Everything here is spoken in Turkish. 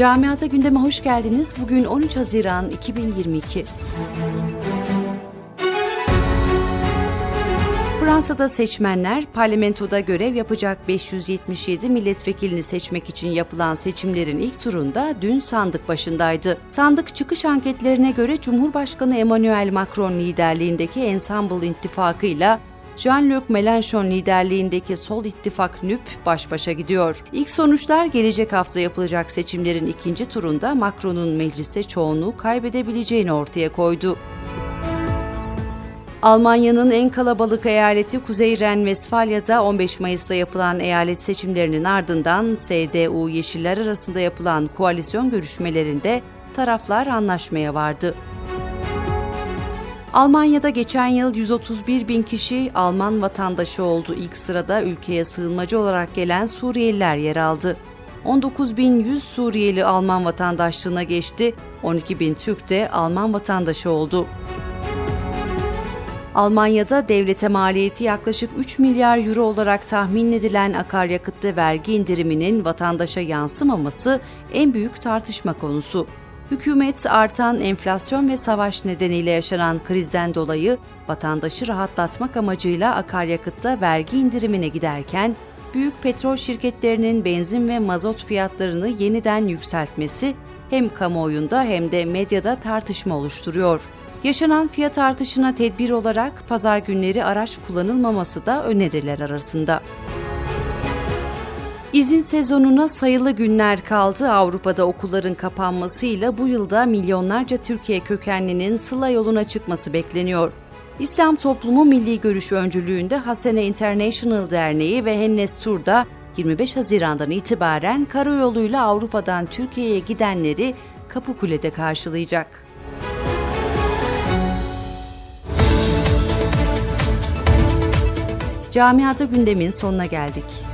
Camiata gündeme hoş geldiniz. Bugün 13 Haziran 2022. Fransa'da seçmenler parlamentoda görev yapacak 577 milletvekilini seçmek için yapılan seçimlerin ilk turunda dün sandık başındaydı. Sandık çıkış anketlerine göre Cumhurbaşkanı Emmanuel Macron liderliğindeki Ensemble İttifakı ile Jean-Luc Mélenchon liderliğindeki Sol İttifak NÜP baş başa gidiyor. İlk sonuçlar gelecek hafta yapılacak seçimlerin ikinci turunda Macron'un mecliste çoğunluğu kaybedebileceğini ortaya koydu. Almanya'nın en kalabalık eyaleti Kuzey Ren-Vesfalya'da 15 Mayıs'ta yapılan eyalet seçimlerinin ardından CDU Yeşiller arasında yapılan koalisyon görüşmelerinde taraflar anlaşmaya vardı. Almanya'da geçen yıl 131 bin kişi Alman vatandaşı oldu. İlk sırada ülkeye sığınmacı olarak gelen Suriyeliler yer aldı. 19.100 Suriyeli Alman vatandaşlığına geçti, 12 bin Türk de Alman vatandaşı oldu. Almanya'da devlete maliyeti yaklaşık 3 milyar euro olarak tahmin edilen akaryakıtta vergi indiriminin vatandaşa yansımaması en büyük tartışma konusu. Hükümet artan enflasyon ve savaş nedeniyle yaşanan krizden dolayı vatandaşı rahatlatmak amacıyla akaryakıtta vergi indirimine giderken büyük petrol şirketlerinin benzin ve mazot fiyatlarını yeniden yükseltmesi hem kamuoyunda hem de medyada tartışma oluşturuyor. Yaşanan fiyat artışına tedbir olarak pazar günleri araç kullanılmaması da öneriler arasında. İzin sezonuna sayılı günler kaldı. Avrupa'da okulların kapanmasıyla bu yılda milyonlarca Türkiye kökenlinin Sıla yoluna çıkması bekleniyor. İslam Toplumu Milli Görüş öncülüğünde Hasene International Derneği ve Hennes Tur'da 25 Haziran'dan itibaren karayoluyla Avrupa'dan Türkiye'ye gidenleri Kapıkule'de karşılayacak. Camiada gündemin sonuna geldik.